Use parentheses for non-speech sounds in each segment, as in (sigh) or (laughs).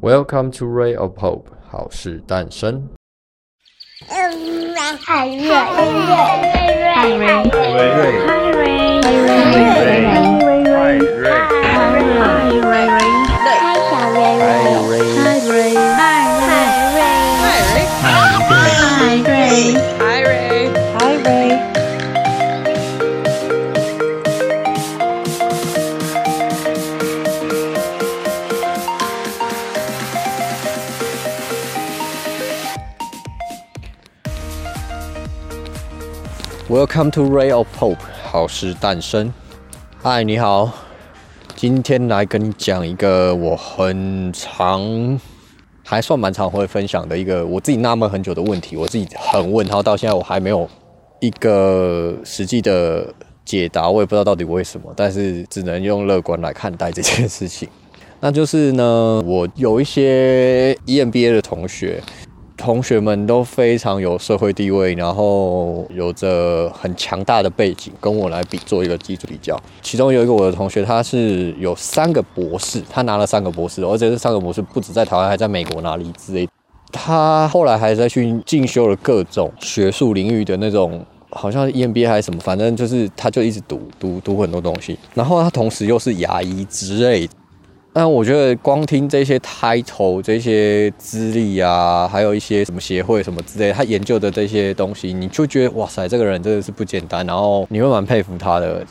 Welcome to Ray of Hope，好事诞生。海瑞，海瑞，海瑞，海瑞，海瑞，海瑞，海瑞，海瑞，海瑞，海瑞， Welcome to Ray of Hope，好事诞生。嗨，你好，今天来跟你讲一个我很长，还算蛮常会分享的一个我自己纳闷很久的问题，我自己很问然后，到现在我还没有一个实际的解答，我也不知道到底为什么，但是只能用乐观来看待这件事情。那就是呢，我有一些 EMBA 的同学。同学们都非常有社会地位，然后有着很强大的背景，跟我来比做一个基础比较。其中有一个我的同学，他是有三个博士，他拿了三个博士，而且这三个博士不止在台湾，还在美国拿离职。他后来还在去进修了各种学术领域的那种，好像 EMBA 还是什么，反正就是他就一直读读读很多东西。然后他同时又是牙医之类的。但我觉得光听这些 title、这些资历啊，还有一些什么协会什么之类，他研究的这些东西，你就觉得哇塞，这个人真的是不简单，然后你会蛮佩服他的。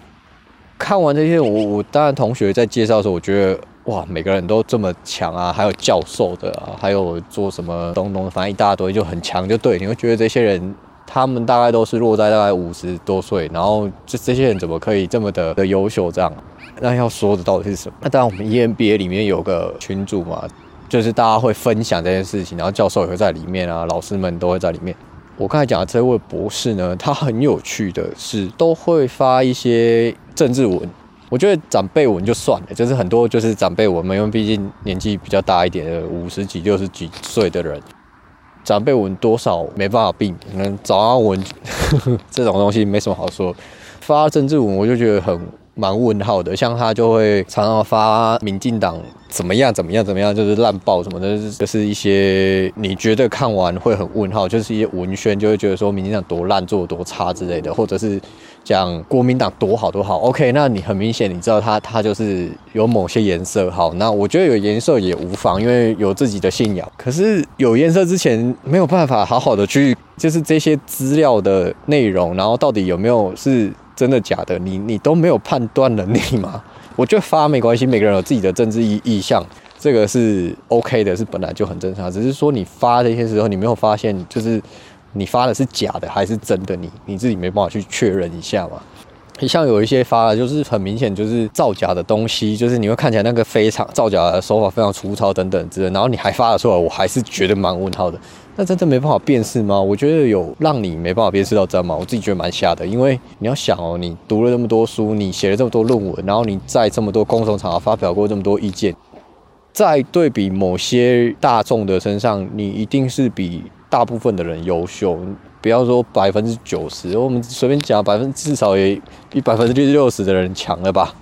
看完这些，我我当然同学在介绍的时候，我觉得哇，每个人都这么强啊，还有教授的啊，还有做什么东东，反正一大堆就很强，就对，你会觉得这些人。他们大概都是落在大概五十多岁，然后这这些人怎么可以这么的的优秀？这样，那要说的到底是什么？那当然，我们 EMBA 里面有个群组嘛，就是大家会分享这件事情，然后教授也会在里面啊，老师们都会在里面。我刚才讲的这位博士呢，他很有趣的是，都会发一些政治文。我觉得长辈文就算了，就是很多就是长辈文嘛，因为毕竟年纪比较大一点的五十几、六十几岁的人。长辈文多少没办法避免，可能早安文 (laughs) 这种东西没什么好说。发政治文我就觉得很蛮问号的，像他就会常常发民进党怎么样怎么样怎么样，就是烂爆什么的，就是一些你觉得看完会很问号，就是一些文宣就会觉得说民进党多烂做多差之类的，或者是。讲国民党多好多好，OK，那你很明显你知道他他就是有某些颜色好，那我觉得有颜色也无妨，因为有自己的信仰。可是有颜色之前没有办法好好的去，就是这些资料的内容，然后到底有没有是真的假的，你你都没有判断能力吗？我觉得发没关系，每个人有自己的政治意意向，这个是 OK 的，是本来就很正常。只是说你发这些时候，你没有发现就是。你发的是假的还是真的？你你自己没办法去确认一下嘛？像有一些发的，就是很明显就是造假的东西，就是你会看起来那个非常造假的手法非常粗糙等等之类，然后你还发了出来，我还是觉得蛮问号的。那真的没办法辨识吗？我觉得有让你没办法辨识到真吗？我自己觉得蛮瞎的，因为你要想哦，你读了那么多书，你写了这么多论文，然后你在这么多公众场合发表过这么多意见，在对比某些大众的身上，你一定是比。大部分的人优秀，不要说百分之九十，我们随便讲百分至少也比百分之六十的人强了吧？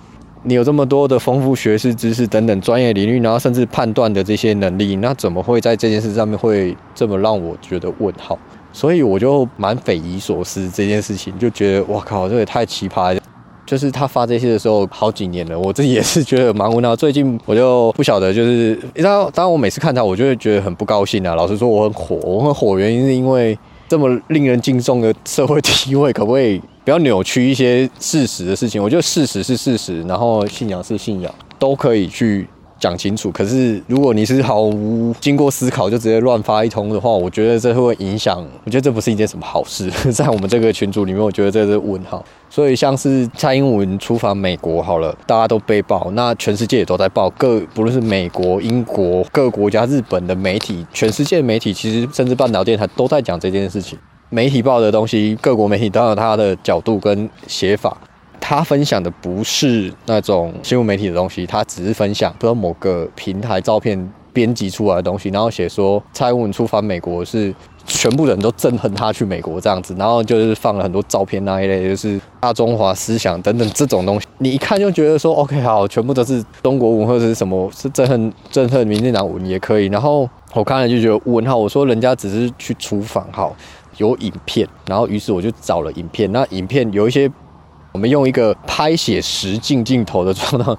你有这么多的丰富学识知识等等专业领域，然后甚至判断的这些能力，那怎么会在这件事上面会这么让我觉得问号？所以我就蛮匪夷所思这件事情，就觉得哇靠，这也太奇葩。就是他发这些的时候，好几年了，我自己也是觉得蛮无奈。最近我就不晓得，就是你知道，当然我每次看他，我就会觉得很不高兴啊。老实说，我很火，我很火，原因是因为这么令人敬重的社会地位，可不可以不要扭曲一些事实的事情？我觉得事实是事实，然后信仰是信仰，都可以去。讲清楚，可是如果你是毫无经过思考就直接乱发一通的话，我觉得这会影响。我觉得这不是一件什么好事，(laughs) 在我们这个群组里面，我觉得这是问号。所以像是蔡英文出访美国，好了，大家都被报，那全世界也都在报，各不论是美国、英国各国家、日本的媒体，全世界媒体其实甚至半岛电台都在讲这件事情。媒体报的东西，各国媒体都有它的角度跟写法。他分享的不是那种新闻媒体的东西，他只是分享，比如某个平台照片编辑出来的东西，然后写说蔡英文出访美国是全部人都憎恨他去美国这样子，然后就是放了很多照片那一类，就是大中华思想等等这种东西，你一看就觉得说 OK 好，全部都是中国文或者是什么是憎恨憎恨民进党文也可以，然后我看了就觉得问号，我说人家只是去出访好。有影片，然后于是我就找了影片。那影片有一些，我们用一个拍写实镜镜头的状态，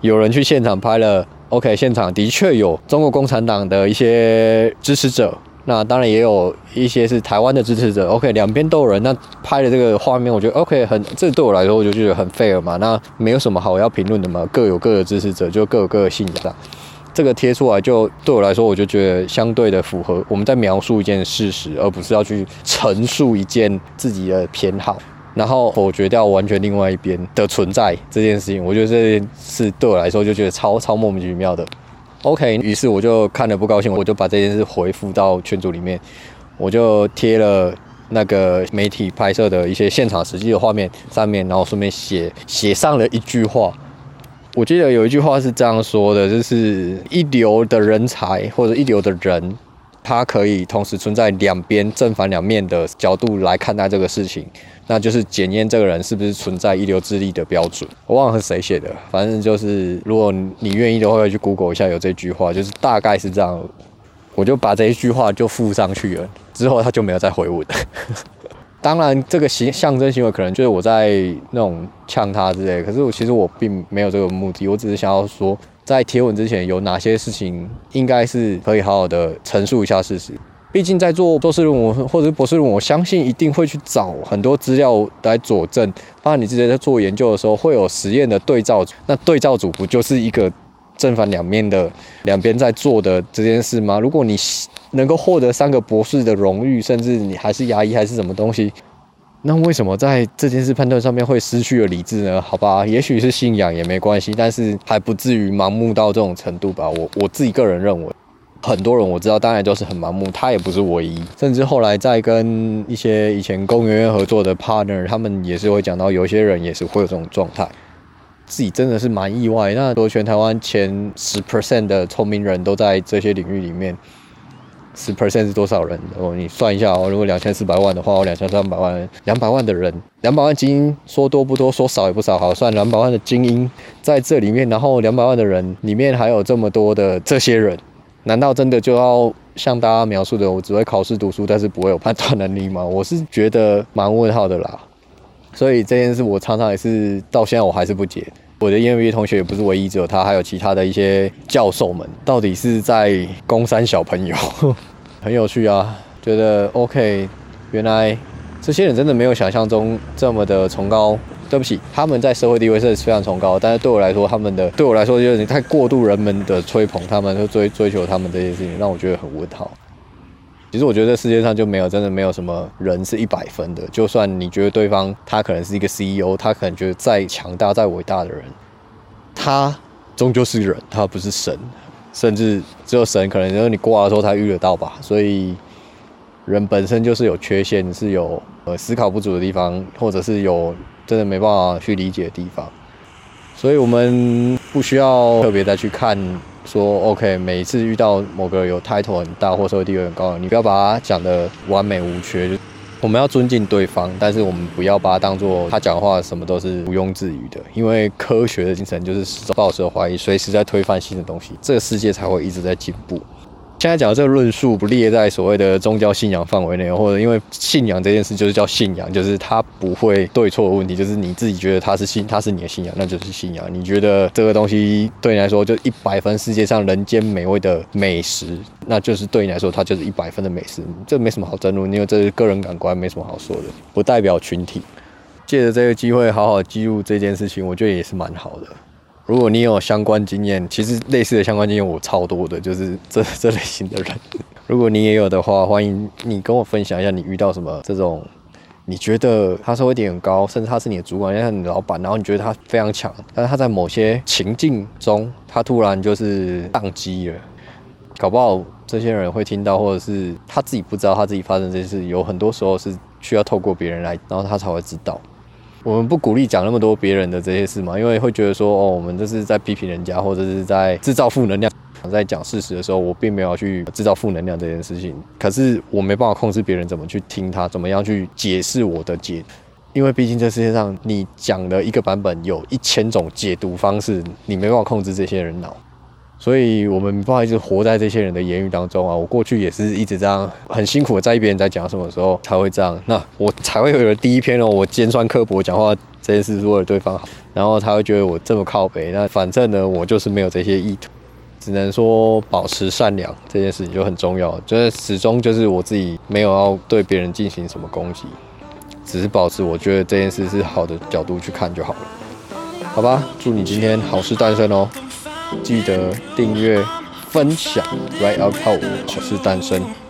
有人去现场拍了。OK，现场的确有中国共产党的一些支持者，那当然也有一些是台湾的支持者。OK，两边都有人。那拍的这个画面，我觉得 OK，很这对我来说，我就觉得很 fair 嘛。那没有什么好要评论的嘛，各有各的支持者，就各有各的信仰。这个贴出来就对我来说，我就觉得相对的符合我们在描述一件事实，而不是要去陈述一件自己的偏好，然后否决掉完全另外一边的存在这件事情。我觉得这件事对我来说就觉得超超莫名其妙的。OK，于是我就看了不高兴，我就把这件事回复到群组里面，我就贴了那个媒体拍摄的一些现场实际的画面上面，然后顺便写写上了一句话。我记得有一句话是这样说的，就是一流的人才或者一流的人，他可以同时存在两边正反两面的角度来看待这个事情，那就是检验这个人是不是存在一流智力的标准。我忘了是谁写的，反正就是如果你愿意的话，去 Google 一下有这句话，就是大概是这样。我就把这一句话就附上去了，之后他就没有再回我的。(laughs) 当然，这个行象征行为可能就是我在那种呛他之类，可是我其实我并没有这个目的，我只是想要说，在贴文之前有哪些事情应该是可以好好的陈述一下事实。毕竟在做硕士论文或者博士论文，我相信一定会去找很多资料来佐证。包括你之前在做研究的时候，会有实验的对照组，那对照组不就是一个正反两面的两边在做的这件事吗？如果你能够获得三个博士的荣誉，甚至你还是牙医还是什么东西，那为什么在这件事判断上面会失去了理智呢？好吧，也许是信仰也没关系，但是还不至于盲目到这种程度吧。我我自己个人认为，很多人我知道当然都是很盲目，他也不是唯一。甚至后来在跟一些以前工研院合作的 partner，他们也是会讲到，有些人也是会有这种状态。自己真的是蛮意外。那说全台湾前十 percent 的聪明人都在这些领域里面。十 percent 是多少人？哦，你算一下哦。如果两千四百万的话，我两千三百万，两百万的人，两百万精英，说多不多，说少也不少。好，算两百万的精英在这里面，然后两百万的人里面还有这么多的这些人，难道真的就要像大家描述的，我只会考试读书，但是不会有判断能力吗？我是觉得蛮问号的啦。所以这件事我常常也是到现在我还是不解。我的 EMBA 同学也不是唯一，只有他，还有其他的一些教授们，到底是在攻三小朋友，很有趣啊。觉得 OK，原来这些人真的没有想象中这么的崇高。对不起，他们在社会地位是非常崇高，但是对我来说，他们的对我来说就是你太过度人们的吹捧，他们就追追求他们这些事情，让我觉得很问号。其实我觉得这世界上就没有真的没有什么人是一百分的。就算你觉得对方他可能是一个 CEO，他可能觉得再强大再伟大的人，他终究是人，他不是神。甚至只有神可能就是你挂的时候才遇得到吧。所以人本身就是有缺陷，是有呃思考不足的地方，或者是有真的没办法去理解的地方。所以我们不需要特别再去看。说 OK，每一次遇到某个有 title 很大或社会地位很高的，你不要把他讲的完美无缺。就我们要尊敬对方，但是我们不要把他当做他讲话什么都是毋庸置疑的。因为科学的精神就是抱持怀疑，随时在推翻新的东西，这个世界才会一直在进步。现在讲的这个论述不列在所谓的宗教信仰范围内，或者因为信仰这件事就是叫信仰，就是它不会对错的问题，就是你自己觉得它是信，它是你的信仰，那就是信仰。你觉得这个东西对你来说就一百分，世界上人间美味的美食，那就是对你来说它就是一百分的美食，这没什么好争论，因为这是个人感官，没什么好说的，不代表群体。借着这个机会好好记录这件事情，我觉得也是蛮好的。如果你有相关经验，其实类似的相关经验我超多的，就是这这类型的人。如果你也有的话，欢迎你跟我分享一下你遇到什么这种，你觉得他社会地位很高，甚至他是你的主管，像你的老板，然后你觉得他非常强，但是他在某些情境中，他突然就是宕机了。搞不好这些人会听到，或者是他自己不知道他自己发生这些事，有很多时候是需要透过别人来，然后他才会知道。我们不鼓励讲那么多别人的这些事嘛，因为会觉得说哦，我们这是在批评人家，或者是在制造负能量。在讲事实的时候，我并没有去制造负能量这件事情。可是我没办法控制别人怎么去听他，怎么样去解释我的解，因为毕竟这世界上你讲的一个版本有一千种解读方式，你没办法控制这些人脑。所以我们没办法一直活在这些人的言语当中啊！我过去也是一直这样很辛苦的在意别人在讲什么时候才会这样，那我才会有了第一篇哦。我尖酸刻薄讲话这件事是为了对方好，然后他会觉得我这么靠北。那反正呢，我就是没有这些意图，只能说保持善良这件事情就很重要。就是始终就是我自己没有要对别人进行什么攻击，只是保持我觉得这件事是好的角度去看就好了。好吧，祝你今天好事诞生哦！记得订阅、分享，Right Out Power 好事诞生。